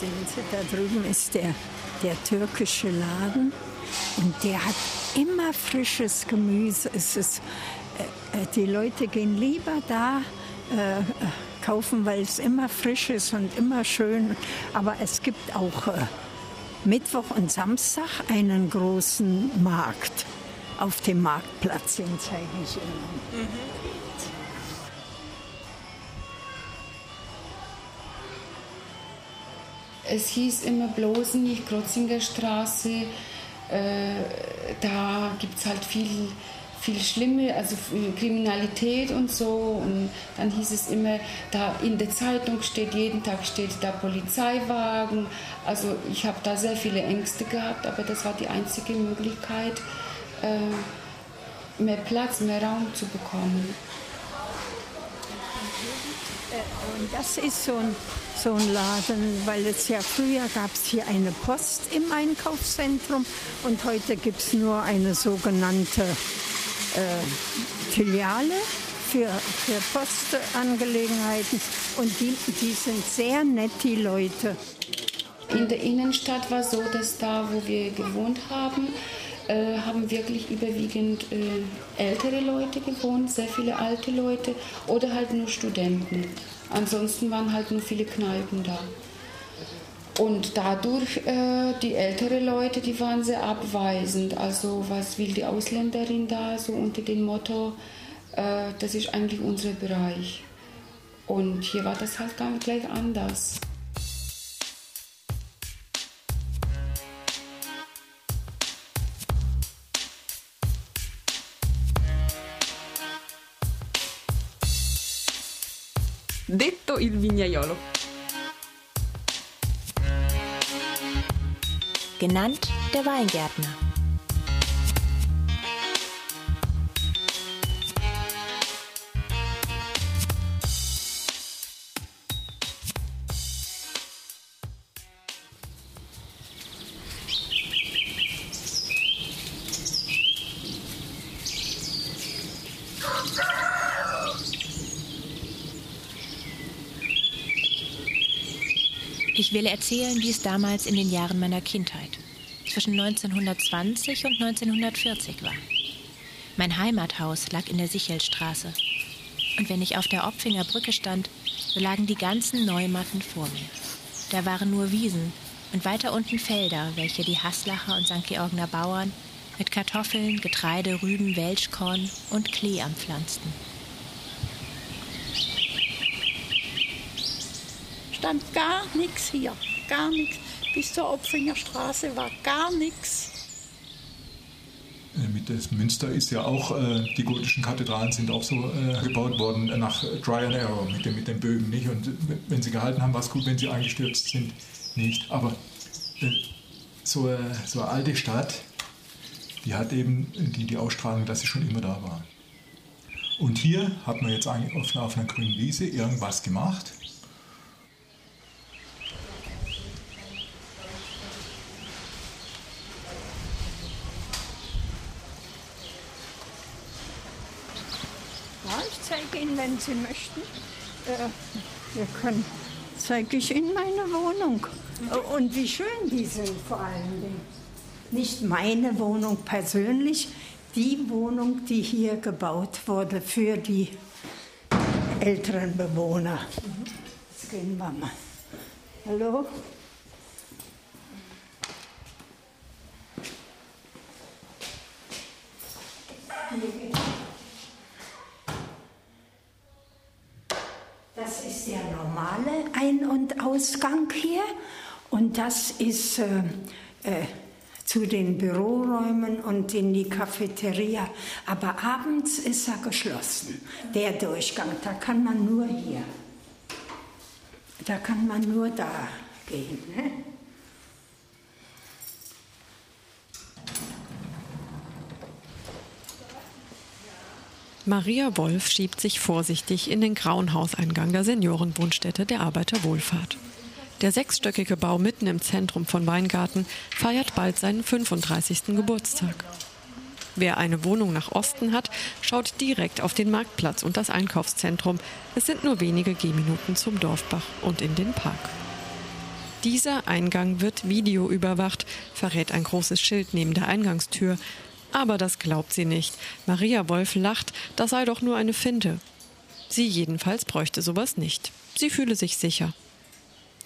Sehen Sie, da drüben ist der, der türkische Laden und der hat immer frisches Gemüse. Es ist, äh, äh die Leute gehen lieber da äh, kaufen, weil es immer frisch ist und immer schön. Aber es gibt auch äh, Mittwoch und Samstag einen großen Markt auf dem Marktplatz, den zeige ich Ihnen. Mhm. Es hieß immer bloß nicht Krotzinger Straße, äh, da gibt es halt viel, viel Schlimme, also Kriminalität und so. Und dann hieß es immer, da in der Zeitung steht, jeden Tag steht da Polizeiwagen. Also ich habe da sehr viele Ängste gehabt, aber das war die einzige Möglichkeit, äh, mehr Platz, mehr Raum zu bekommen. Äh, und das ist so ein so ein Laden, weil es ja früher gab es hier eine Post im Einkaufszentrum und heute gibt es nur eine sogenannte äh, Filiale für, für Postangelegenheiten und die, die sind sehr nett, die Leute. In der Innenstadt war so, dass da, wo wir gewohnt haben, äh, haben wirklich überwiegend äh, ältere Leute gewohnt, sehr viele alte Leute oder halt nur Studenten. Ansonsten waren halt nur viele Kneipen da. Und dadurch, äh, die älteren Leute, die waren sehr abweisend. Also was will die Ausländerin da, so unter dem Motto, äh, das ist eigentlich unser Bereich. Und hier war das halt ganz gleich anders. Detto il vignaiolo. Genannt der Weingärtner. Will erzählen, wie es damals in den Jahren meiner Kindheit, zwischen 1920 und 1940 war. Mein Heimathaus lag in der Sichelstraße. Und wenn ich auf der Opfinger Brücke stand, so lagen die ganzen Neumatten vor mir. Da waren nur Wiesen und weiter unten Felder, welche die Haslacher und St. Georgener Bauern mit Kartoffeln, Getreide, Rüben, Welschkorn und Klee anpflanzten. Stand gar nichts hier, gar nichts. Bis zur Opfinger Straße war gar nichts. Äh, mit das Münster ist ja auch, äh, die gotischen Kathedralen sind auch so äh, gebaut worden nach Dry and Arrow mit, dem, mit den Bögen, nicht? Und wenn sie gehalten haben, war es gut, wenn sie eingestürzt sind, nicht. Aber äh, so, äh, so eine alte Stadt, die hat eben die, die Ausstrahlung, dass sie schon immer da war. Und hier hat man jetzt auf einer grünen Wiese irgendwas gemacht wenn Sie möchten. Äh, wir können, zeige ich Ihnen meine Wohnung. Und wie schön die sind vor allen Dingen. Nicht meine Wohnung persönlich, die Wohnung, die hier gebaut wurde für die älteren Bewohner. Jetzt gehen wir mal. Hallo? Hier Das ist der normale Ein- und Ausgang hier und das ist äh, äh, zu den Büroräumen und in die Cafeteria. Aber abends ist er geschlossen, der Durchgang. Da kann man nur hier. Da kann man nur da gehen. Ne? Maria Wolf schiebt sich vorsichtig in den grauen Hauseingang der Seniorenwohnstätte der Arbeiterwohlfahrt. Der sechsstöckige Bau mitten im Zentrum von Weingarten feiert bald seinen 35. Geburtstag. Wer eine Wohnung nach Osten hat, schaut direkt auf den Marktplatz und das Einkaufszentrum. Es sind nur wenige Gehminuten zum Dorfbach und in den Park. Dieser Eingang wird videoüberwacht, verrät ein großes Schild neben der Eingangstür. Aber das glaubt sie nicht. Maria Wolf lacht, das sei doch nur eine Finte. Sie jedenfalls bräuchte sowas nicht. Sie fühle sich sicher.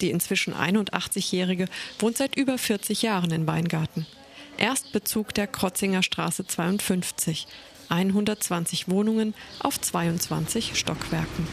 Die inzwischen 81-Jährige wohnt seit über 40 Jahren in Weingarten. Erstbezug der Krotzinger Straße 52. 120 Wohnungen auf 22 Stockwerken.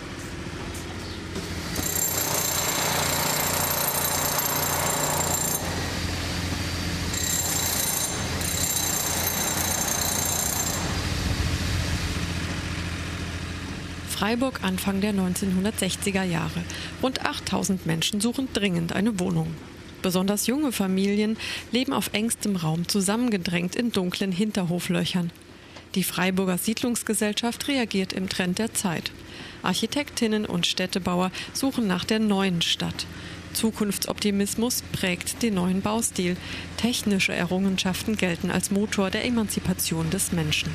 Freiburg Anfang der 1960er Jahre. Rund 8000 Menschen suchen dringend eine Wohnung. Besonders junge Familien leben auf engstem Raum zusammengedrängt in dunklen Hinterhoflöchern. Die Freiburger Siedlungsgesellschaft reagiert im Trend der Zeit. Architektinnen und Städtebauer suchen nach der neuen Stadt. Zukunftsoptimismus prägt den neuen Baustil. Technische Errungenschaften gelten als Motor der Emanzipation des Menschen.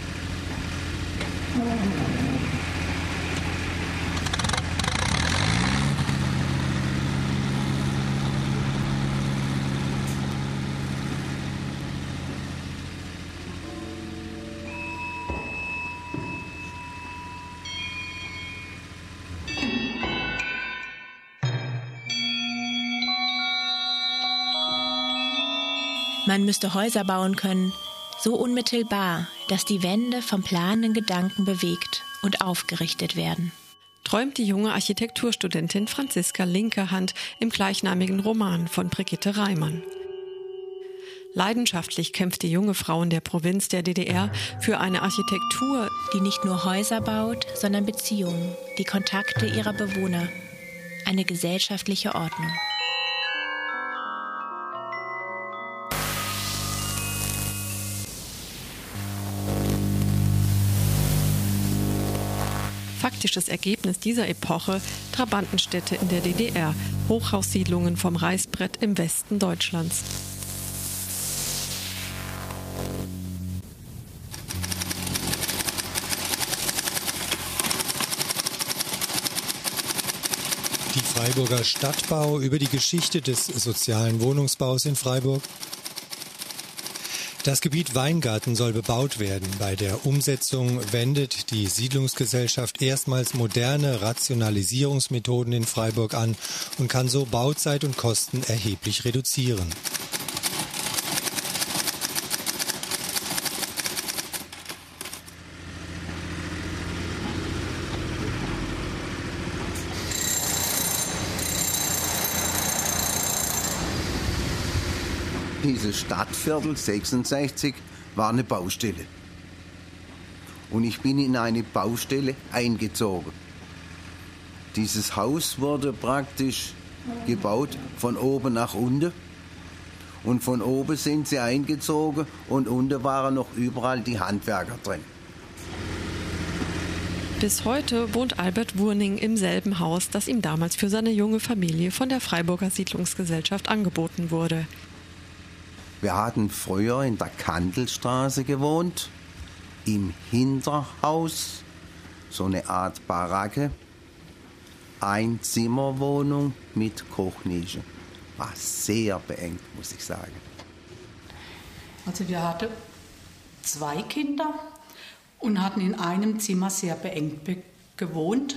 Man müsste Häuser bauen können, so unmittelbar, dass die Wände vom planenden Gedanken bewegt und aufgerichtet werden. Träumt die junge Architekturstudentin Franziska Linkerhand im gleichnamigen Roman von Brigitte Reimann. Leidenschaftlich kämpft die junge Frau in der Provinz der DDR für eine Architektur, die nicht nur Häuser baut, sondern Beziehungen, die Kontakte ihrer Bewohner, eine gesellschaftliche Ordnung. Faktisches Ergebnis dieser Epoche Trabantenstädte in der DDR, Hochhaussiedlungen vom Reißbrett im Westen Deutschlands. Die Freiburger Stadtbau über die Geschichte des sozialen Wohnungsbaus in Freiburg das Gebiet Weingarten soll bebaut werden. Bei der Umsetzung wendet die Siedlungsgesellschaft erstmals moderne Rationalisierungsmethoden in Freiburg an und kann so Bauzeit und Kosten erheblich reduzieren. Dieses Stadtviertel 66 war eine Baustelle. Und ich bin in eine Baustelle eingezogen. Dieses Haus wurde praktisch gebaut von oben nach unten. Und von oben sind sie eingezogen und unten waren noch überall die Handwerker drin. Bis heute wohnt Albert Wurning im selben Haus, das ihm damals für seine junge Familie von der Freiburger Siedlungsgesellschaft angeboten wurde. Wir hatten früher in der Kandelstraße gewohnt, im Hinterhaus, so eine Art Baracke, Einzimmerwohnung mit Kochnische. War sehr beengt, muss ich sagen. Also wir hatten zwei Kinder und hatten in einem Zimmer sehr beengt gewohnt.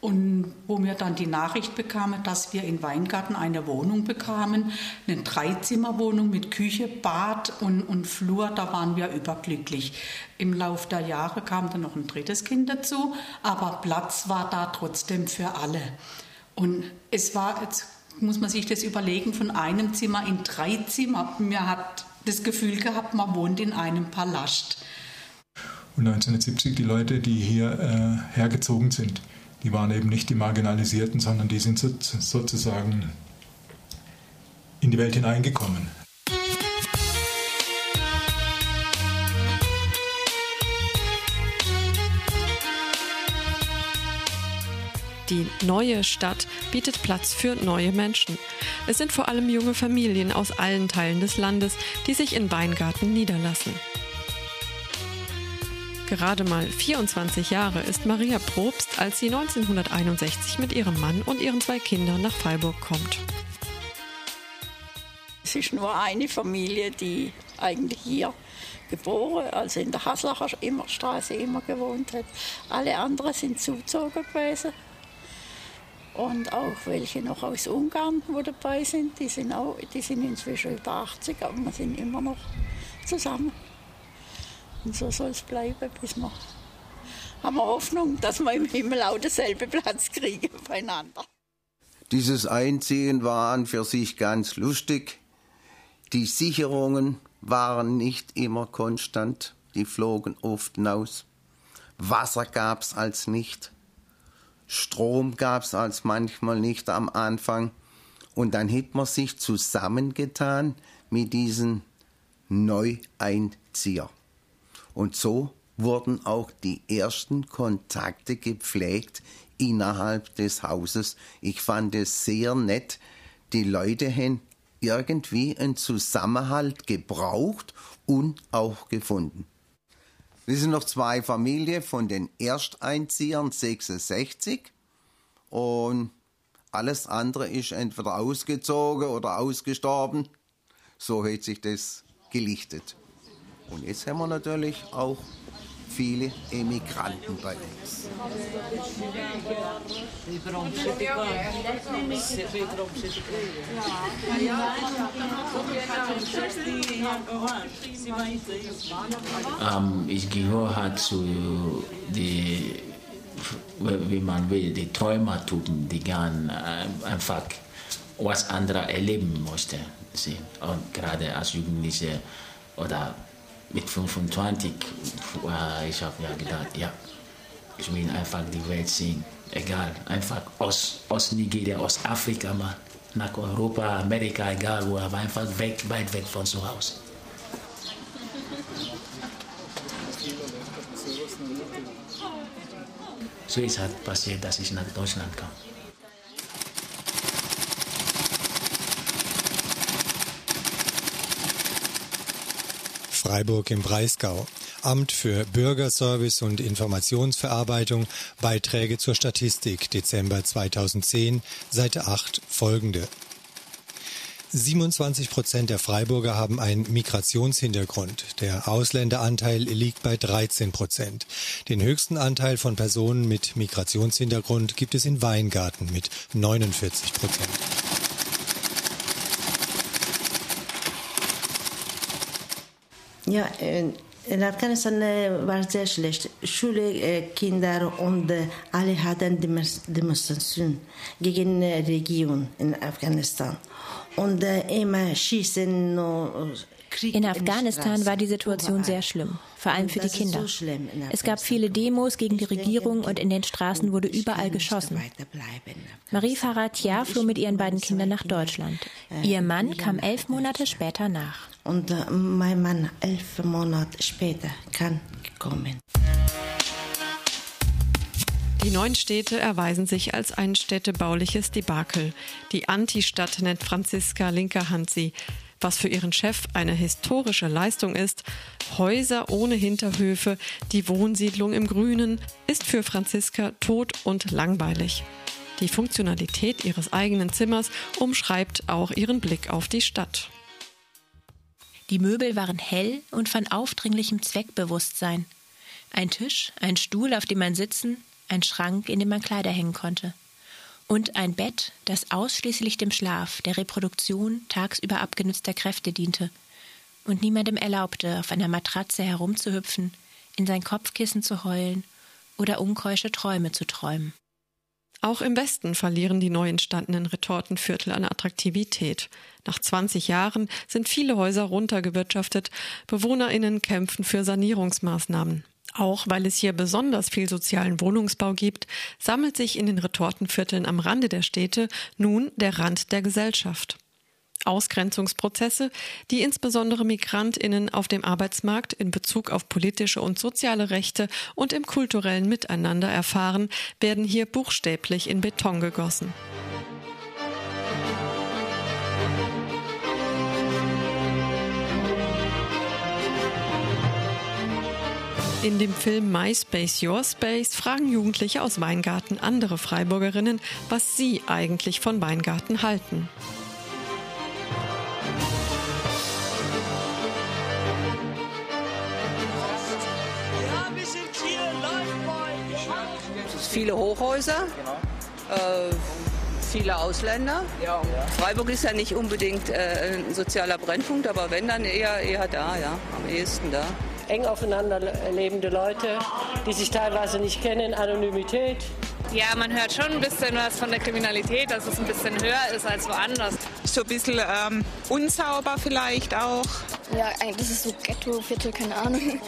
Und wo wir dann die Nachricht bekamen, dass wir in Weingarten eine Wohnung bekamen, eine Dreizimmerwohnung mit Küche, Bad und, und Flur, da waren wir überglücklich. Im Laufe der Jahre kam dann noch ein drittes Kind dazu, aber Platz war da trotzdem für alle. Und es war, jetzt muss man sich das überlegen, von einem Zimmer in drei Zimmer. Man hat das Gefühl gehabt, man wohnt in einem Palast. Und 1970 die Leute, die hier äh, hergezogen sind, die waren eben nicht die Marginalisierten, sondern die sind sozusagen in die Welt hineingekommen. Die neue Stadt bietet Platz für neue Menschen. Es sind vor allem junge Familien aus allen Teilen des Landes, die sich in Weingarten niederlassen. Gerade mal 24 Jahre ist Maria Probst, als sie 1961 mit ihrem Mann und ihren zwei Kindern nach Freiburg kommt. Es ist nur eine Familie, die eigentlich hier geboren, also in der Haslacher Straße immer gewohnt hat. Alle anderen sind zugezogen gewesen. Und auch welche noch aus Ungarn, wo dabei sind, die sind, auch, die sind inzwischen über 80, aber wir sind immer noch zusammen. Und so soll es bleiben, bis wir haben wir Hoffnung, dass wir im Himmel auch denselben Platz kriegen beieinander. Dieses Einziehen war an für sich ganz lustig. Die Sicherungen waren nicht immer konstant, die flogen oft hinaus. Wasser gab's als nicht. Strom gab's als manchmal nicht am Anfang. Und dann hat man sich zusammengetan mit diesen Neueinziehern. Und so wurden auch die ersten Kontakte gepflegt innerhalb des Hauses. Ich fand es sehr nett. Die Leute haben irgendwie einen Zusammenhalt gebraucht und auch gefunden. Wir sind noch zwei Familien von den Ersteinziehern 66 und alles andere ist entweder ausgezogen oder ausgestorben. So hat sich das gelichtet. Und jetzt haben wir natürlich auch viele Emigranten bei uns. Um, ich gehöre zu die, wie man will, die Träumertypen, die gern äh, einfach was andere erleben mussten. Und gerade als Jugendliche oder mit 25, äh, ich habe ja gedacht, ja, ich will einfach die Welt sehen. Egal, einfach aus, aus Nigeria, aus Afrika mal nach Europa, Amerika, egal wo, aber einfach weg, weit weg von zu Hause. So ist halt passiert, dass ich nach Deutschland kam. Freiburg im Breisgau. Amt für Bürgerservice und Informationsverarbeitung, Beiträge zur Statistik, Dezember 2010, Seite 8, folgende. 27 Prozent der Freiburger haben einen Migrationshintergrund. Der Ausländeranteil liegt bei 13 Prozent. Den höchsten Anteil von Personen mit Migrationshintergrund gibt es in Weingarten mit 49 Prozent. Ja, in Afghanistan war es sehr schlecht. Schule, Kinder und alle hatten Demonstrationen gegen die Regierung in Afghanistan. Und äh, immer schießen. In Afghanistan war die Situation sehr schlimm, vor allem für die Kinder. Es gab viele Demos gegen die Regierung und in den Straßen wurde überall geschossen. Marie Faratia floh mit ihren beiden Kindern nach Deutschland. Ihr Mann kam elf Monate später nach. Und äh, mein Mann elf Monate später kann kommen. Die neuen Städte erweisen sich als ein städtebauliches Debakel. Die Anti-Stadt nennt Franziska Linker-Hand sie. Was für ihren Chef eine historische Leistung ist, Häuser ohne Hinterhöfe, die Wohnsiedlung im Grünen, ist für Franziska tot und langweilig. Die Funktionalität ihres eigenen Zimmers umschreibt auch ihren Blick auf die Stadt. Die Möbel waren hell und von aufdringlichem Zweckbewusstsein. Ein Tisch, ein Stuhl, auf dem man sitzen, ein Schrank, in dem man Kleider hängen konnte. Und ein Bett, das ausschließlich dem Schlaf, der Reproduktion tagsüber abgenützter Kräfte diente und niemandem erlaubte, auf einer Matratze herumzuhüpfen, in sein Kopfkissen zu heulen oder unkeusche Träume zu träumen. Auch im Westen verlieren die neu entstandenen Retortenviertel an Attraktivität. Nach 20 Jahren sind viele Häuser runtergewirtschaftet. BewohnerInnen kämpfen für Sanierungsmaßnahmen. Auch weil es hier besonders viel sozialen Wohnungsbau gibt, sammelt sich in den Retortenvierteln am Rande der Städte nun der Rand der Gesellschaft. Ausgrenzungsprozesse, die insbesondere Migrantinnen auf dem Arbeitsmarkt in Bezug auf politische und soziale Rechte und im kulturellen Miteinander erfahren, werden hier buchstäblich in Beton gegossen. In dem Film MySpace Your Space fragen Jugendliche aus Weingarten andere Freiburgerinnen, was sie eigentlich von Weingarten halten. Viele Hochhäuser, äh, viele Ausländer. Freiburg ist ja nicht unbedingt äh, ein sozialer Brennpunkt, aber wenn, dann eher, eher da, ja, am ehesten da. Eng aufeinander lebende Leute, die sich teilweise nicht kennen, Anonymität. Ja, man hört schon ein bisschen was von der Kriminalität, dass es ein bisschen höher ist als woanders. So ein bisschen ähm, unsauber vielleicht auch. Ja, eigentlich ist so Ghetto-Viertel, keine Ahnung.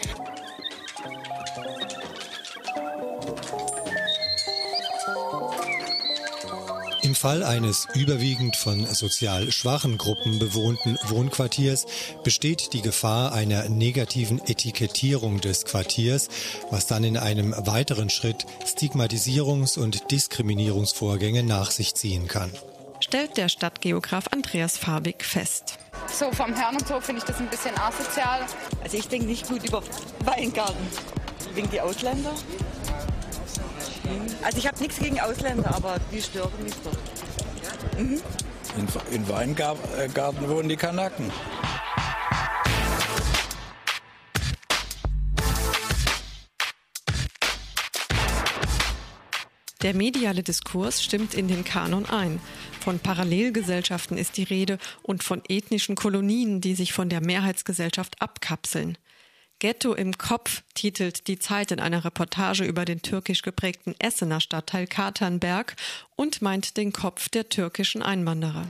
Im Fall eines überwiegend von sozial schwachen Gruppen bewohnten Wohnquartiers besteht die Gefahr einer negativen Etikettierung des Quartiers, was dann in einem weiteren Schritt Stigmatisierungs- und Diskriminierungsvorgänge nach sich ziehen kann. Stellt der Stadtgeograf Andreas Farbig fest. So vom Herrn und so finde ich das ein bisschen asozial. Also ich denke nicht gut über Weingarten. Wegen die Ausländer. Also ich habe nichts gegen Ausländer, aber die stören mich doch. Mhm. In, in Weingarten wohnen die Kanaken. Der mediale Diskurs stimmt in den Kanon ein. Von Parallelgesellschaften ist die Rede und von ethnischen Kolonien, die sich von der Mehrheitsgesellschaft abkapseln. Ghetto im Kopf titelt die Zeit in einer Reportage über den türkisch geprägten Essener Stadtteil Katernberg und meint den Kopf der türkischen Einwanderer.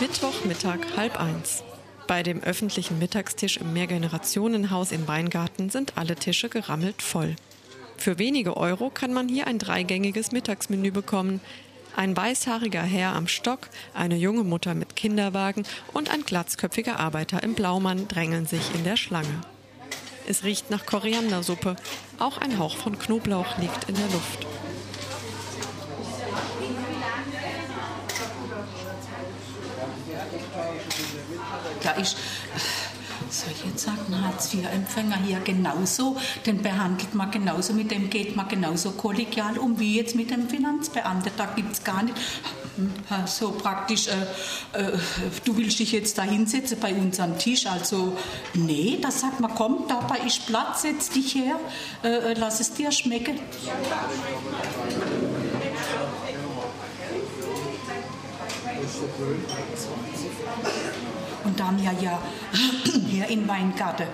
Mittwochmittag halb eins. Bei dem öffentlichen Mittagstisch im Mehrgenerationenhaus im Weingarten sind alle Tische gerammelt voll. Für wenige Euro kann man hier ein dreigängiges Mittagsmenü bekommen. Ein weißhaariger Herr am Stock, eine junge Mutter mit Kinderwagen und ein glatzköpfiger Arbeiter im Blaumann drängeln sich in der Schlange. Es riecht nach Koriandersuppe. Auch ein Hauch von Knoblauch liegt in der Luft. Ja, ich soll ich jetzt sagen, Hartz-IV-Empfänger hier genauso, den behandelt man genauso, mit dem geht man genauso kollegial um wie jetzt mit dem Finanzbeamten. Da gibt es gar nicht hm, so praktisch, äh, äh, du willst dich jetzt da hinsetzen bei uns am Tisch. Also, nee, da sagt man, komm, dabei ist Platz, setz dich her, äh, äh lass es dir schmecken. Und da haben wir ja hier in Weingarten,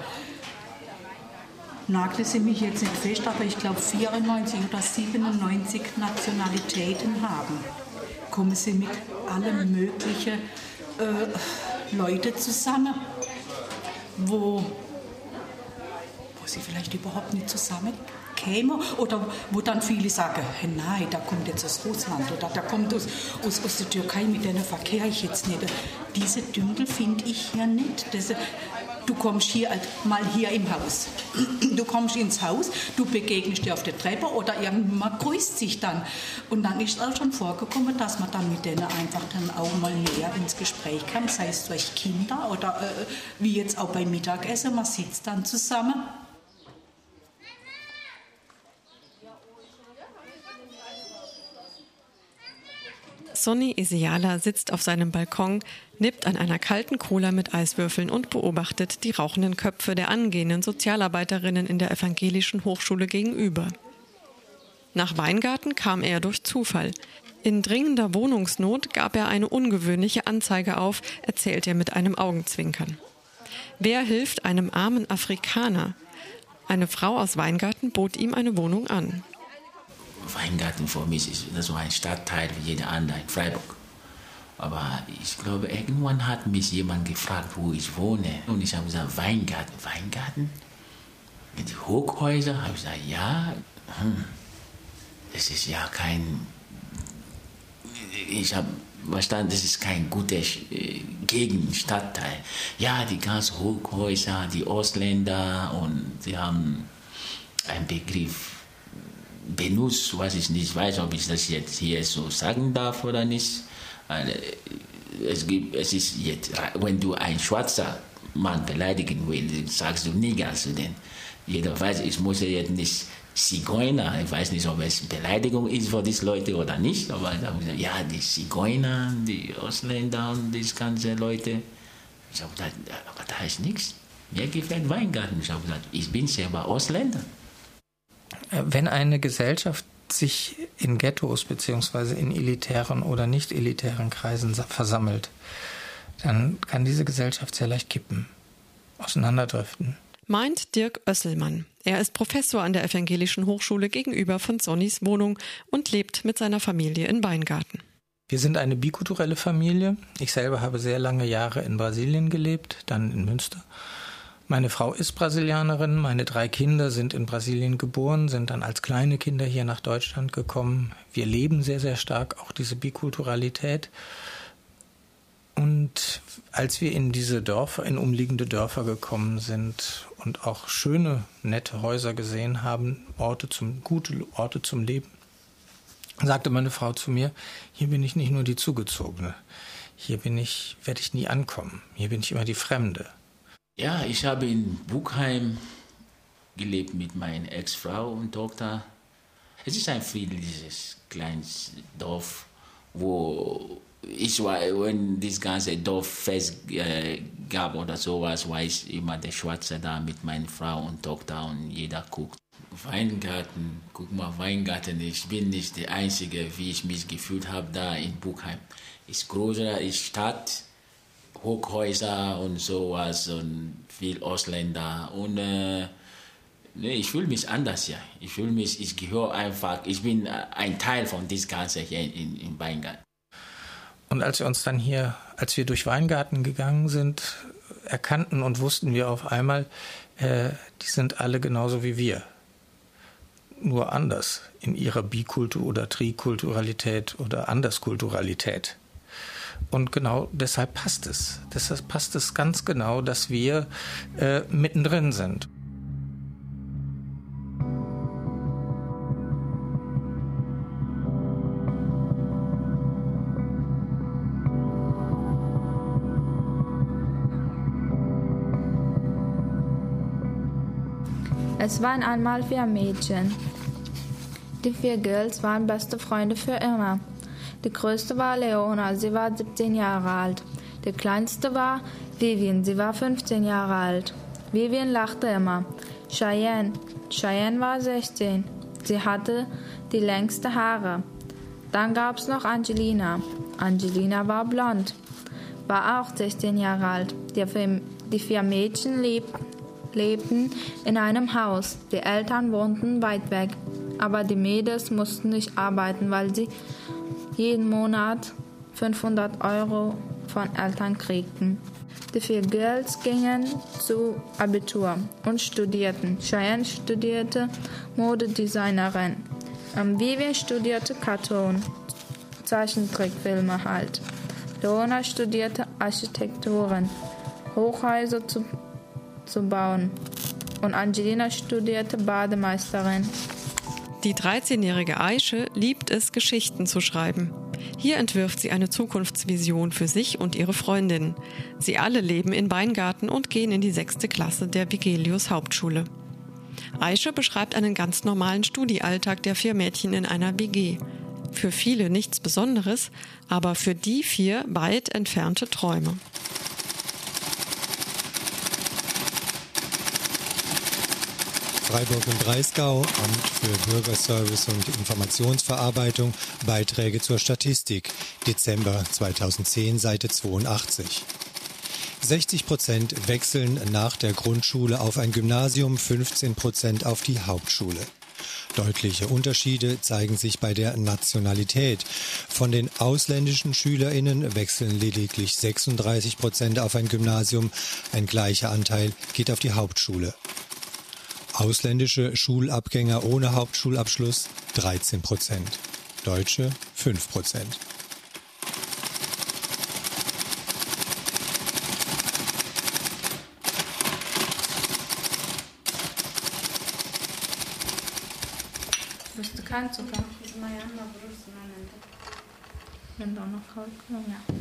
nagle sie mich jetzt nicht fest, aber ich glaube 94 oder 97 Nationalitäten haben, kommen sie mit allen möglichen äh, Leuten zusammen, wo, wo sie vielleicht überhaupt nicht zusammen käme oder wo dann viele sagen, nein, da kommt jetzt aus Russland oder da kommt aus, aus, aus der Türkei, mit denen verkehre ich jetzt nicht. Diese Dünkel finde ich hier nicht. Das, du kommst hier mal hier im Haus. Du kommst ins Haus, du begegnest dir auf der Treppe oder irgendjemand grüßt sich dann. Und dann ist es auch schon vorgekommen, dass man dann mit denen einfach dann auch mal näher ins Gespräch kam, sei es durch Kinder oder äh, wie jetzt auch beim Mittagessen, man sitzt dann zusammen. Sonny Isiala sitzt auf seinem Balkon, nippt an einer kalten Cola mit Eiswürfeln und beobachtet die rauchenden Köpfe der angehenden Sozialarbeiterinnen in der evangelischen Hochschule gegenüber. Nach Weingarten kam er durch Zufall. In dringender Wohnungsnot gab er eine ungewöhnliche Anzeige auf, erzählt er mit einem Augenzwinkern. Wer hilft einem armen Afrikaner? Eine Frau aus Weingarten bot ihm eine Wohnung an. Weingarten für mich ist so ein Stadtteil wie jeder andere in Freiburg. Aber ich glaube, irgendwann hat mich jemand gefragt, wo ich wohne. Und ich habe gesagt, Weingarten. Weingarten? Mit Hochhäusern? Habe ich gesagt, ja. Hm. Das ist ja kein. Ich habe verstanden, das ist kein guter äh, Gegenstadtteil. Ja, die ganzen Hochhäuser, die Ausländer und sie haben einen Begriff benutzt, was ich nicht weiß, ob ich das jetzt hier so sagen darf oder nicht. Es, gibt, es ist jetzt, wenn du ein schwarzer Mann beleidigen willst, sagst du Nigger zu denen. Jeder weiß, ich muss jetzt nicht Zigeuner. Ich weiß nicht, ob es Beleidigung ist für diese Leute oder nicht, aber ja, die Zigeuner, die Ausländer und diese ganzen Leute. Ich habe gesagt, aber da ist nichts. Mir gefällt Weingarten. Ich habe gesagt, ich bin selber Ausländer. Wenn eine Gesellschaft sich in Ghettos beziehungsweise in elitären oder nicht elitären Kreisen versammelt, dann kann diese Gesellschaft sehr leicht kippen, auseinanderdriften. Meint Dirk Oesselmann. Er ist Professor an der Evangelischen Hochschule gegenüber von Sonnys Wohnung und lebt mit seiner Familie in Weingarten. Wir sind eine bikulturelle Familie. Ich selber habe sehr lange Jahre in Brasilien gelebt, dann in Münster. Meine Frau ist Brasilianerin, meine drei Kinder sind in Brasilien geboren, sind dann als kleine Kinder hier nach Deutschland gekommen. Wir leben sehr, sehr stark auch diese Bikulturalität. Und als wir in diese Dörfer, in umliegende Dörfer gekommen sind und auch schöne, nette Häuser gesehen haben, Orte zum, gute Orte zum Leben, sagte meine Frau zu mir, hier bin ich nicht nur die Zugezogene, hier bin ich, werde ich nie ankommen, hier bin ich immer die Fremde. Ja, ich habe in Buchheim gelebt mit meiner Ex-Frau und Tochter. Es ist ein friedliches kleines Dorf, wo ich war, wenn das ganze Dorf fest äh, gab oder sowas, war ich immer der Schwarze da mit meiner Frau und Tochter und jeder guckt. Weingarten, guck mal, Weingarten, ich bin nicht der Einzige, wie ich mich gefühlt habe da in Buchheim. Ist größer, ist Stadt, Hochhäuser und sowas und viel Ausländer und äh, nee, ich fühle mich anders ja. Ich fühle mich, ich gehöre einfach, ich bin ein Teil von diesem Ganzen hier in, in Weingarten. Und als wir uns dann hier, als wir durch Weingarten gegangen sind, erkannten und wussten wir auf einmal, äh, die sind alle genauso wie wir nur anders in ihrer Bikultur oder Trikulturalität oder Anderskulturalität. Und genau deshalb passt es. Deshalb passt es ganz genau, dass wir äh, mittendrin sind. Es waren einmal vier Mädchen. Die vier Girls waren beste Freunde für immer. Die größte war Leona, sie war 17 Jahre alt. Die kleinste war Vivian, sie war 15 Jahre alt. Vivian lachte immer. Cheyenne, Cheyenne war 16. Sie hatte die längste Haare. Dann gab es noch Angelina. Angelina war blond, war auch 16 Jahre alt. Die, vier Mädchen lebten in einem Haus. Die Eltern wohnten weit weg, aber die Mädels mussten nicht arbeiten, weil sie jeden Monat 500 Euro von Eltern kriegten. Die vier Girls gingen zu Abitur und studierten. Cheyenne studierte Modedesignerin. Vivian studierte Cartoon, Zeichentrickfilme halt. Leona studierte Architekturen, Hochhäuser zu zu bauen. Und Angelina studierte Bademeisterin. Die 13-jährige Aische liebt es, Geschichten zu schreiben. Hier entwirft sie eine Zukunftsvision für sich und ihre Freundin. Sie alle leben in Weingarten und gehen in die sechste Klasse der Vigelius Hauptschule. Aische beschreibt einen ganz normalen Studiealltag der vier Mädchen in einer WG. Für viele nichts Besonderes, aber für die vier weit entfernte Träume. Freiburg und Breisgau, Amt für Bürgerservice und Informationsverarbeitung, Beiträge zur Statistik, Dezember 2010, Seite 82. 60 Prozent wechseln nach der Grundschule auf ein Gymnasium, 15 Prozent auf die Hauptschule. Deutliche Unterschiede zeigen sich bei der Nationalität. Von den ausländischen SchülerInnen wechseln lediglich 36 Prozent auf ein Gymnasium. Ein gleicher Anteil geht auf die Hauptschule. Ausländische Schulabgänger ohne Hauptschulabschluss 13 Prozent. Deutsche 5 Prozent. Bist du kein Zucker? Nimm doch noch Kalk. Ja.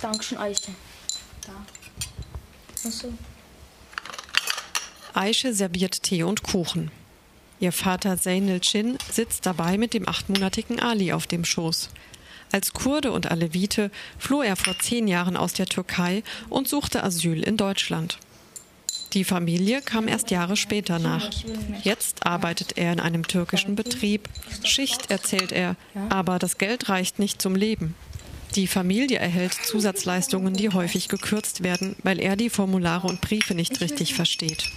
Dankeschön, Eiche. Da. Achso. Aische serviert Tee und Kuchen. Ihr Vater Zeynel Chin sitzt dabei mit dem achtmonatigen Ali auf dem Schoß. Als Kurde und Alevite floh er vor zehn Jahren aus der Türkei und suchte Asyl in Deutschland. Die Familie kam erst Jahre später nach. Jetzt arbeitet er in einem türkischen Betrieb. Schicht, erzählt er, aber das Geld reicht nicht zum Leben. Die Familie erhält Zusatzleistungen, die häufig gekürzt werden, weil er die Formulare und Briefe nicht richtig versteht.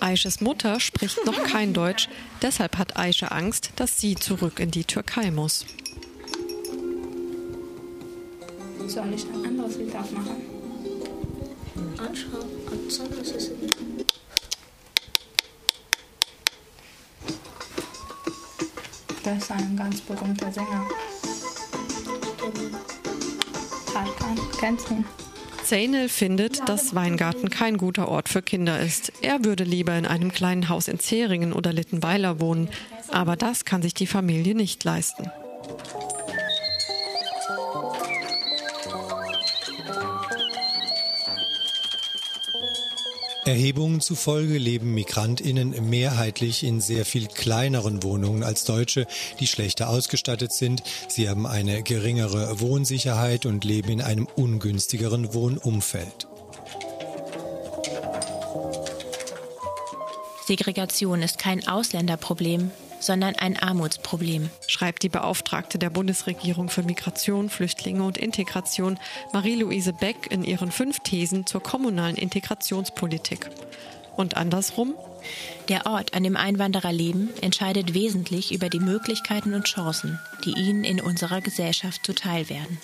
Aisches Mutter spricht noch kein Deutsch, deshalb hat Aische Angst, dass sie zurück in die Türkei muss. Soll ich ein anderes Lied aufmachen? Anschauen. Das ist ein ganz berühmter Sänger. Tarkan? Zeynel findet, dass Weingarten kein guter Ort für Kinder ist. Er würde lieber in einem kleinen Haus in Zeringen oder Littenweiler wohnen. Aber das kann sich die Familie nicht leisten. Erhebungen zufolge leben Migrantinnen mehrheitlich in sehr viel kleineren Wohnungen als Deutsche, die schlechter ausgestattet sind. Sie haben eine geringere Wohnsicherheit und leben in einem ungünstigeren Wohnumfeld. Segregation ist kein Ausländerproblem, sondern ein Armutsproblem, schreibt die Beauftragte der Bundesregierung für Migration, Flüchtlinge und Integration, Marie-Louise Beck, in ihren fünf Thesen zur kommunalen Integrationspolitik. Und andersrum? Der Ort, an dem Einwanderer leben, entscheidet wesentlich über die Möglichkeiten und Chancen, die ihnen in unserer Gesellschaft zuteil werden.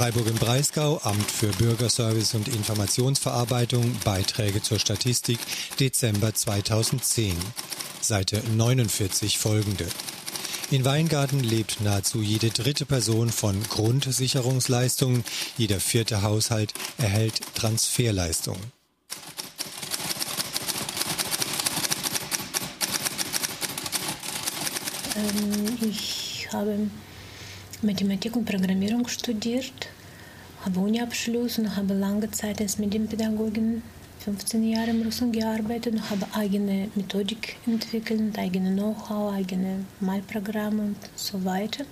Freiburg im Breisgau, Amt für Bürgerservice und Informationsverarbeitung, Beiträge zur Statistik, Dezember 2010. Seite 49 folgende. In Weingarten lebt nahezu jede dritte Person von Grundsicherungsleistungen, jeder vierte Haushalt erhält Transferleistungen. Ähm, ich habe Mathematik und Programmierung studiert, habe Uni-Abschluss und habe lange Zeit als Medienpädagogin 15 Jahre in Russland gearbeitet und habe eigene Methodik entwickelt, eigene Know-how, eigene Malprogramme und so weiter.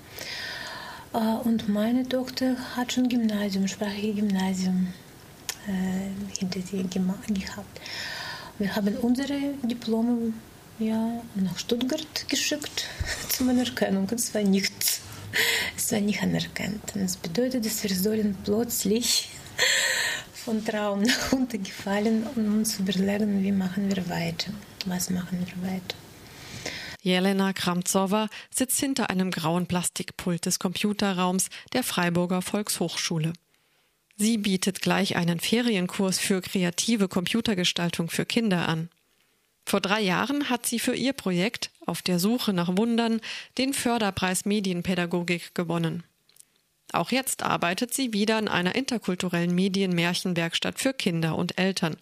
Und meine Tochter hat schon Gymnasium, sprachliche Gymnasium äh, hinter sich gehabt. Wir haben unsere Diplome ja, nach Stuttgart geschickt zur Anerkennung. Es war nichts war nicht anerkannt. Das bedeutet, dass wir sollen plötzlich von Traum nach unten gefallen und uns überlegen, wie machen wir weiter, was machen wir weiter. Jelena Kramzowa sitzt hinter einem grauen Plastikpult des Computerraums der Freiburger Volkshochschule. Sie bietet gleich einen Ferienkurs für kreative Computergestaltung für Kinder an. Vor drei Jahren hat sie für ihr Projekt Auf der Suche nach Wundern den Förderpreis Medienpädagogik gewonnen. Auch jetzt arbeitet sie wieder in einer interkulturellen Medienmärchenwerkstatt für Kinder und Eltern.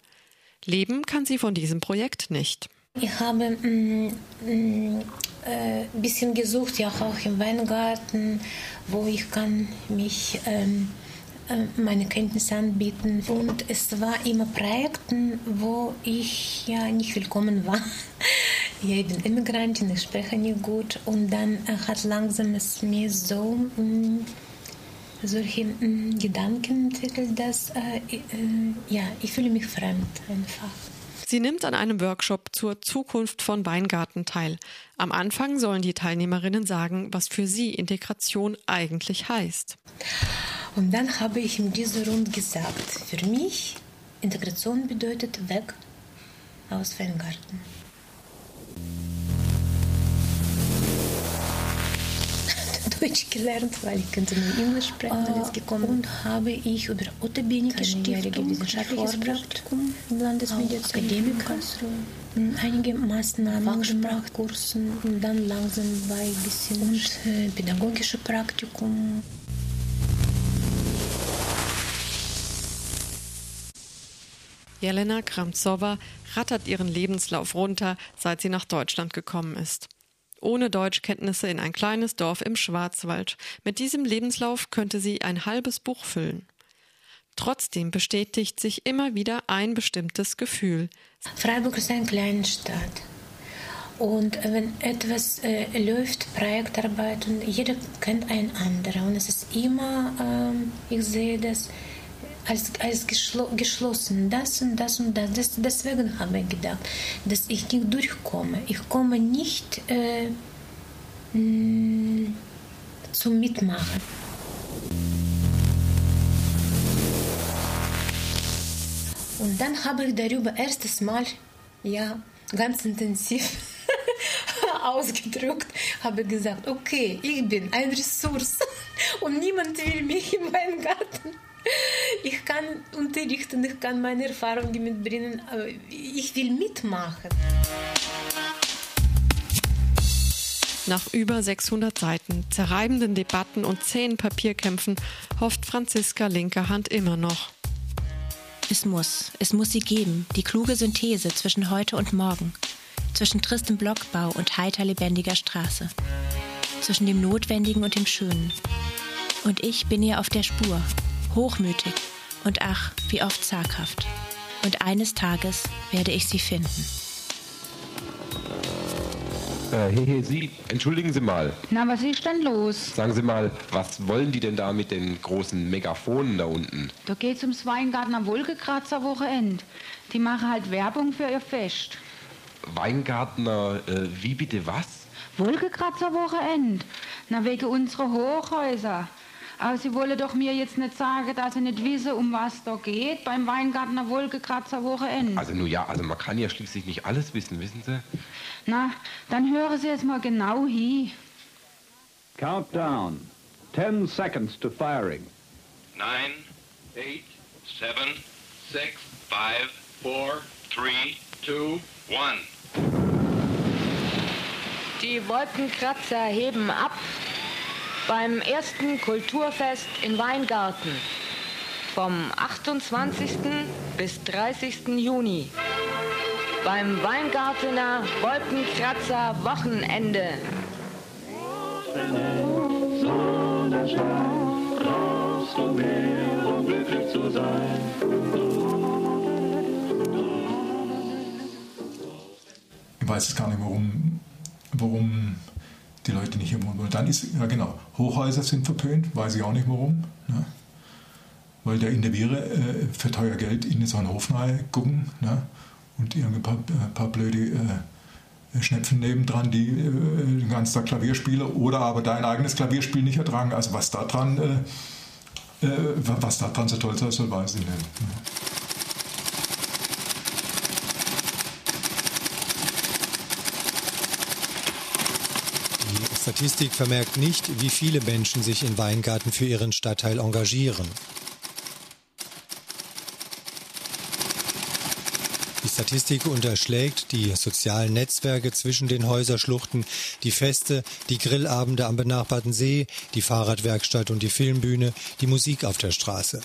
Leben kann sie von diesem Projekt nicht. Ich habe ein mm, mm, äh, bisschen gesucht, ja auch im Weingarten, wo ich kann mich ähm, äh, meine Kenntnisse anbieten. Und es war immer Projekte, wo ich ja nicht willkommen war. ja, ich bin Immigrantin, ich spreche nicht gut. Und dann äh, hat langsam es mir so mm, solche mm, Gedanken entwickelt, dass äh, äh, ja, ich fühle mich fremd einfach. Sie nimmt an einem Workshop zur Zukunft von Weingarten teil. Am Anfang sollen die Teilnehmerinnen sagen, was für sie Integration eigentlich heißt. Und dann habe ich in dieser Runde gesagt, für mich Integration bedeutet weg aus Weingarten. Deutsch gelernt, weil ich könnte nur Englisch sprechen, uh, jetzt gekommen. Und habe ich über Otto Benecke Stiftung wissenschaftliches Praktikum im Landesmedizinum einige Maßnahmen gemacht, Kursen und dann langsam ein bisschen und äh, pädagogische Praktikum. Jelena Kramzowa rattert ihren Lebenslauf runter, seit sie nach Deutschland gekommen ist. Ohne Deutschkenntnisse in ein kleines Dorf im Schwarzwald. Mit diesem Lebenslauf könnte sie ein halbes Buch füllen. Trotzdem bestätigt sich immer wieder ein bestimmtes Gefühl. Freiburg ist eine kleine Stadt. Und wenn etwas äh, läuft, Projektarbeit, und jeder kennt einen anderen. Und es ist immer, ähm, ich sehe das als, als geschlo geschlossen, das und das und das. das. Deswegen habe ich gedacht, dass ich nicht durchkomme. Ich komme nicht äh, zum Mitmachen. Und dann habe ich darüber erstes Mal, ja, ganz intensiv ausgedrückt, habe gesagt, okay, ich bin eine Ressource und niemand will mich in meinen Garten. Ich kann unterrichten, ich kann meine Erfahrungen mitbringen, aber ich will mitmachen. Nach über 600 Seiten, zerreibenden Debatten und zähen Papierkämpfen hofft Franziska Linkerhand immer noch. Es muss, es muss sie geben, die kluge Synthese zwischen heute und morgen, zwischen tristem Blockbau und heiter lebendiger Straße, zwischen dem Notwendigen und dem Schönen. Und ich bin ihr auf der Spur, hochmütig und ach, wie oft zaghaft. Und eines Tages werde ich sie finden. Äh, hey, hey, Sie, entschuldigen Sie mal. Na, was ist denn los? Sagen Sie mal, was wollen die denn da mit den großen Megaphonen da unten? Da geht's ums Weingartner Wolkekratzer Wochenend. Die machen halt Werbung für ihr Fest. Weingartner, äh, wie bitte was? Wolkekratzer Wochenend. Na, wegen unserer Hochhäuser. Aber Sie wollen doch mir jetzt nicht sagen, dass Sie nicht wissen, um was da geht beim Weingartner Wolkekratzer Wochenend. Also nur ja, also man kann ja schließlich nicht alles wissen, wissen Sie? Na, dann hören Sie jetzt mal genau hin. Countdown. Ten seconds to firing. Nine, eight, seven, six, five, four, three, two, one. Die Wolkenkratzer heben ab beim ersten Kulturfest in Weingarten vom 28. bis 30. Juni. Beim Weingartener Wolkenkratzer Wochenende. Ich weiß gar nicht, warum, warum die Leute nicht hier wohnen wollen. Dann ist, ja genau, Hochhäuser sind verpönt, weiß ich auch nicht warum. Ne? Weil der in der Viere äh, für teuer Geld in so einen Hof gucken ne? und ein paar, äh, paar blöde äh, Schnepfen nebendran, die äh, den ganzen Tag Klavier spielen oder aber dein eigenes Klavierspiel nicht ertragen. Also was da dran, äh, äh, was da dran so toll sein soll, weiß ich nicht. Ne? Statistik vermerkt nicht, wie viele Menschen sich in Weingarten für ihren Stadtteil engagieren. Die Statistik unterschlägt die sozialen Netzwerke zwischen den Häuserschluchten, die Feste, die Grillabende am benachbarten See, die Fahrradwerkstatt und die Filmbühne, die Musik auf der Straße.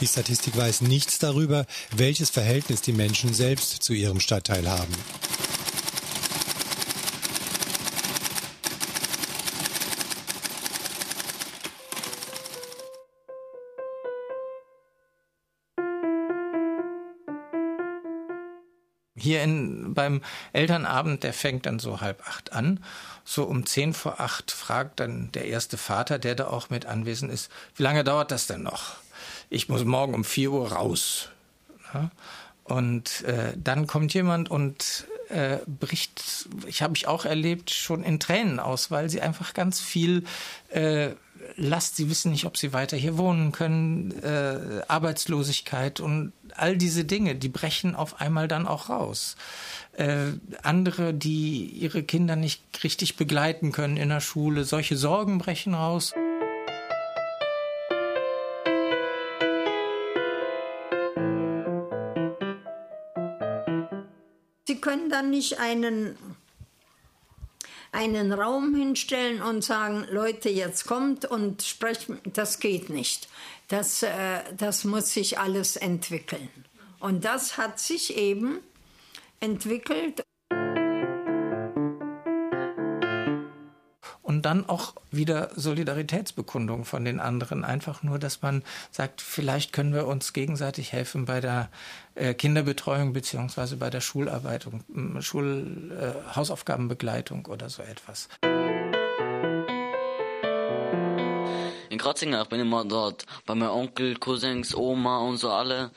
Die Statistik weiß nichts darüber, welches Verhältnis die Menschen selbst zu ihrem Stadtteil haben. Hier in, beim Elternabend, der fängt dann so halb acht an. So um zehn vor acht fragt dann der erste Vater, der da auch mit anwesend ist, wie lange dauert das denn noch? Ich muss morgen um vier Uhr raus. Ja? Und äh, dann kommt jemand und äh, bricht, ich habe ich auch erlebt, schon in Tränen aus, weil sie einfach ganz viel äh, Last, sie wissen nicht, ob sie weiter hier wohnen können, äh, Arbeitslosigkeit und all diese Dinge, die brechen auf einmal dann auch raus. Äh, andere, die ihre Kinder nicht richtig begleiten können in der Schule, solche Sorgen brechen raus. Sie können dann nicht einen einen Raum hinstellen und sagen, Leute, jetzt kommt und sprecht, das geht nicht. Das, äh, das muss sich alles entwickeln. Und das hat sich eben entwickelt. Und dann auch wieder Solidaritätsbekundung von den anderen. Einfach nur, dass man sagt, vielleicht können wir uns gegenseitig helfen bei der äh, Kinderbetreuung beziehungsweise bei der Schularbeitung, Schul, äh, oder so etwas. In Kratzinger, ich bin immer dort bei meinem Onkel, Cousins, Oma und so alle.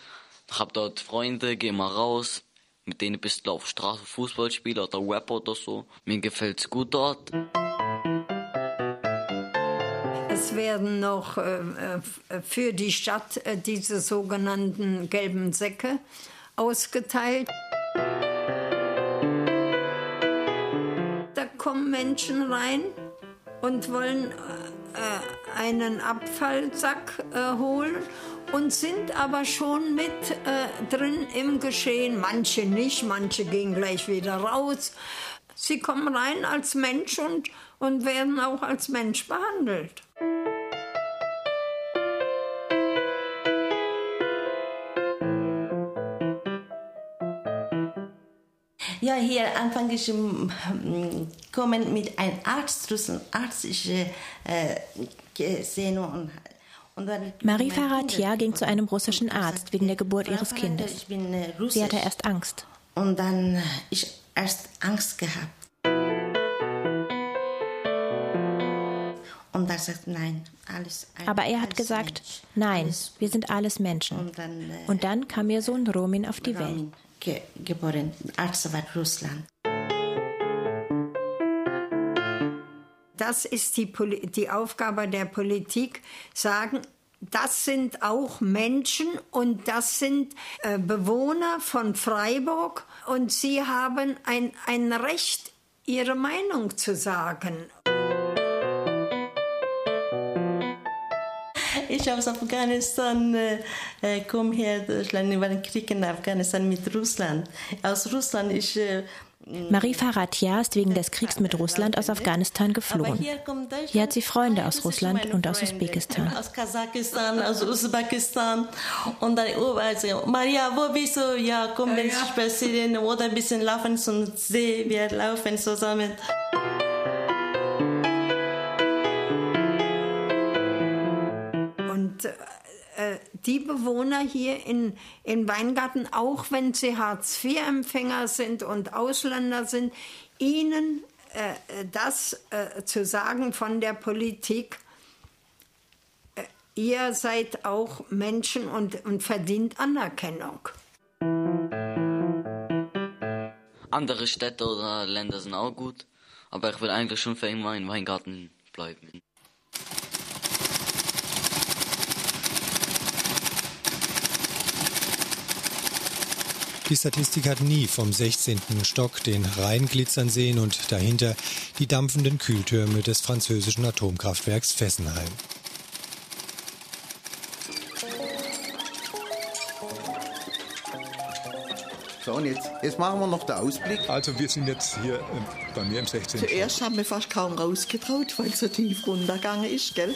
Ich hab dort Freunde, geh mal raus. Mit denen bist du auf Straße Fußball spielen oder Rap oder so. Mir gefällt's gut dort. Werden noch äh, für die Stadt äh, diese sogenannten gelben Säcke ausgeteilt. Da kommen Menschen rein und wollen äh, einen Abfallsack äh, holen und sind aber schon mit äh, drin im Geschehen. Manche nicht, manche gehen gleich wieder raus. Sie kommen rein als Mensch und, und werden auch als Mensch behandelt. Hier anfange ich um, kommen mit einem Arzt, Russen Arzt, ich äh, gesehen und Marie Faratia ging zu einem russischen Arzt wegen der Geburt ihres Kindes. Sie hatte erst Angst. Und dann ich erst Angst gehabt. Und er sagt nein, alles. Aber er hat gesagt, nein, wir sind alles Menschen. Und dann, äh, kam ihr Sohn Romin auf die. Welt ge geboren. Arzt war Russland. Das ist die, die Aufgabe der Politik, sagen, das sind auch Menschen und das sind äh, Bewohner von Freiburg und sie haben ein, ein Recht, ihre Meinung zu sagen. Ich aus Afghanistan äh, äh komme hier Deutschland, war ein Krieg in Afghanistan mit Russland. Aus Russland ich äh, Marie Faratia ist wegen des Kriegs mit Russland aus Afghanistan geflohen. Hier hat sie Freunde aus Russland und aus Usbekistan. Aus Kasachstan, aus Usbekistan. Und dann, oh, also, Maria, wo bist du? Ja, komm, wenn ja. spazieren oder ein bisschen laufen zum See. Wir laufen zusammen. Und äh, die Bewohner hier in, in Weingarten, auch wenn sie Hartz-IV-Empfänger sind und Ausländer sind, ihnen äh, das äh, zu sagen von der Politik, äh, ihr seid auch Menschen und, und verdient Anerkennung. Andere Städte oder Länder sind auch gut, aber ich will eigentlich schon für immer in Weingarten bleiben. Die Statistik hat nie vom 16. Stock den Rhein glitzern sehen und dahinter die dampfenden Kühltürme des französischen Atomkraftwerks Fessenheim. So, und jetzt, jetzt machen wir noch den Ausblick. Also wir sind jetzt hier äh, bei mir im 16. Zuerst haben wir fast kaum rausgetraut, weil es so tief runtergegangen ist, gell?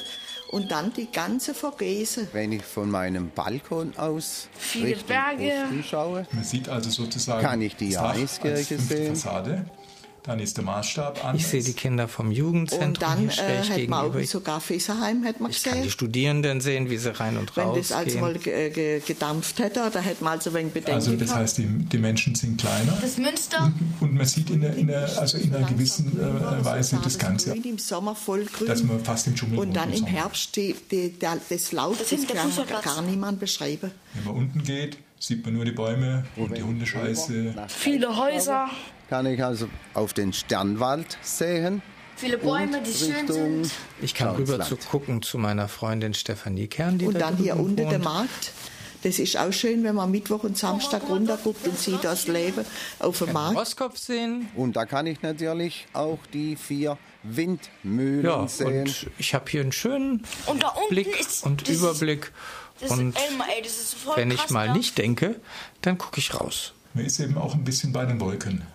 Und dann die ganze Vogese. Wenn ich von meinem Balkon aus Viele Richtung Berge. Osten schaue, man sieht also sozusagen kann ich die Eiskirche sehen. Fassade. Dann ist der Maßstab an. Ich sehe die Kinder vom Jugendzentrum und dann, hier schräg äh, gegenüber. Man sogar Fessenheim hat man ich gesehen. kann die Studierenden sehen, wie sie rein und Wenn raus das also gehen. mal ge gedampft hätte, da hätte man also ein wenig Bedenken Also das heißt, die, die, Menschen sind kleiner. Das Münster. Und, und man sieht in, der, in, der, also in einer gewissen äh, Weise das Ganze. Grün, Im Sommer voll grün. Dass man fast im Dschungel Und dann im. Herbst die, die, der, das Laub, das, das kann gar, gar niemand beschreiben. Wenn man unten geht, sieht man nur die Bäume und die Hundescheiße. Viele Häuser. Kann ich also auf den Sternwald sehen. Viele Bäume, die schön sind. Ich kann rüber zu gucken zu meiner Freundin Stefanie Kern, die Und da dann hier unten der Markt. Das ist auch schön, wenn man Mittwoch und Samstag runterguckt und sieht das Leben auf dem Markt. Roskopf sehen. Und da kann ich natürlich auch die vier Windmühlen Ja, sehen. und ich habe hier einen schönen Und da unten Blick ist, und Überblick. Ist, und ist, ey, das ist voll wenn ich krass, mal ne? nicht denke, dann gucke ich raus. Man ist eben auch ein bisschen bei den Wolken.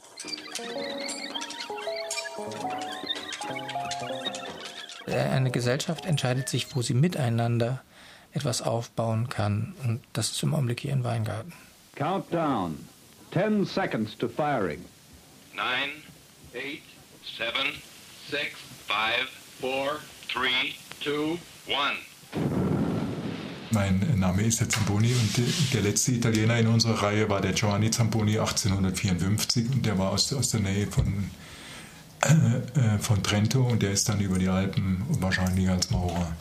Äh, Eine Gesellschaft entscheidet sich, wo sie miteinander etwas aufbauen kann. Und das ist im Augenblick hier in Weingarten. Countdown. 10 seconds to firing. Nine, eight, seven, six, five, four, three, two, one. Mein Name ist der Zamboni und der letzte Italiener in unserer Reihe war der Giovanni Zamboni 1854 und der war aus, aus der Nähe von, äh, von Trento und der ist dann über die Alpen wahrscheinlich als Maurer.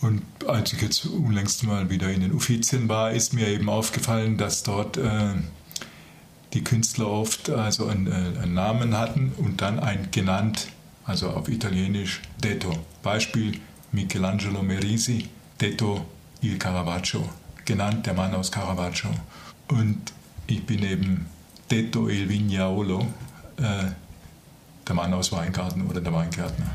Und als ich jetzt unlängst mal wieder in den Uffizien war, ist mir eben aufgefallen, dass dort äh, die Künstler oft also einen, äh, einen, Namen hatten und dann ein genannt, also auf Italienisch detto. Beispiel Michelangelo Merisi, detto il Caravaggio, genannt der Mann aus Caravaggio. Und ich bin eben detto il Vignaolo, äh, der Mann aus Weingarten oder der Weingärtner.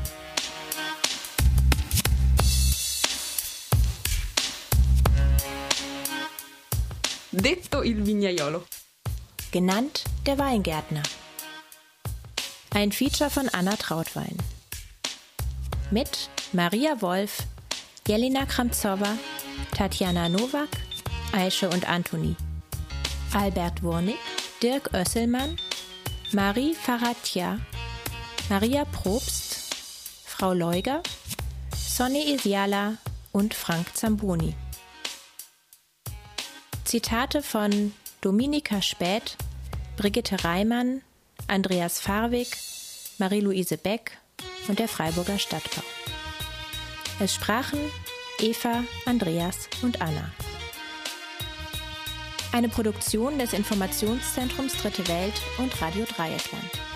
Detto il Vignaiolo. Genannt der Weingärtner. Ein Feature von Anna Trautwein. Mit Maria Wolf, Jelina Kramzowa, Tatjana Nowak, Aische und Antoni. Albert Wurnig, Dirk Oesselmann, Marie Faratja, Maria Probst, Frau Leuger, Sonny Isiala und Frank Zamboni. Zitate von Dominika Späth, Brigitte Reimann, Andreas Farwig, Marie-Louise Beck und der Freiburger Stadtbau. Es sprachen Eva, Andreas und Anna. Eine Produktion des Informationszentrums Dritte Welt und Radio Dreieckland.